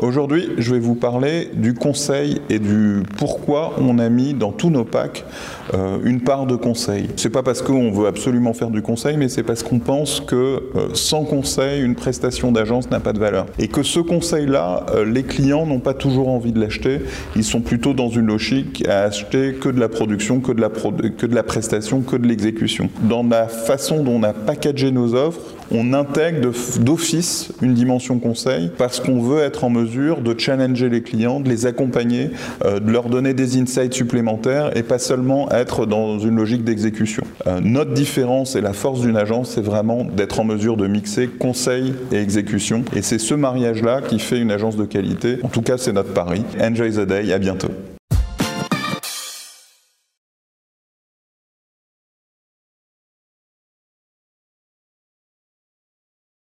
Aujourd'hui, je vais vous parler du conseil et du pourquoi on a mis dans tous nos packs euh, une part de conseil. C'est pas parce qu'on veut absolument faire du conseil, mais c'est parce qu'on pense que euh, sans conseil, une prestation d'agence n'a pas de valeur. Et que ce conseil-là, euh, les clients n'ont pas toujours envie de l'acheter. Ils sont plutôt dans une logique à acheter que de la production, que de la, que de la prestation, que de l'exécution. Dans la façon dont on a packagé nos offres, on intègre d'office une dimension conseil parce qu'on veut être en mesure de challenger les clients, de les accompagner, de leur donner des insights supplémentaires et pas seulement être dans une logique d'exécution. Euh, notre différence et la force d'une agence, c'est vraiment d'être en mesure de mixer conseil et exécution. Et c'est ce mariage-là qui fait une agence de qualité. En tout cas, c'est notre pari. Enjoy the day, à bientôt.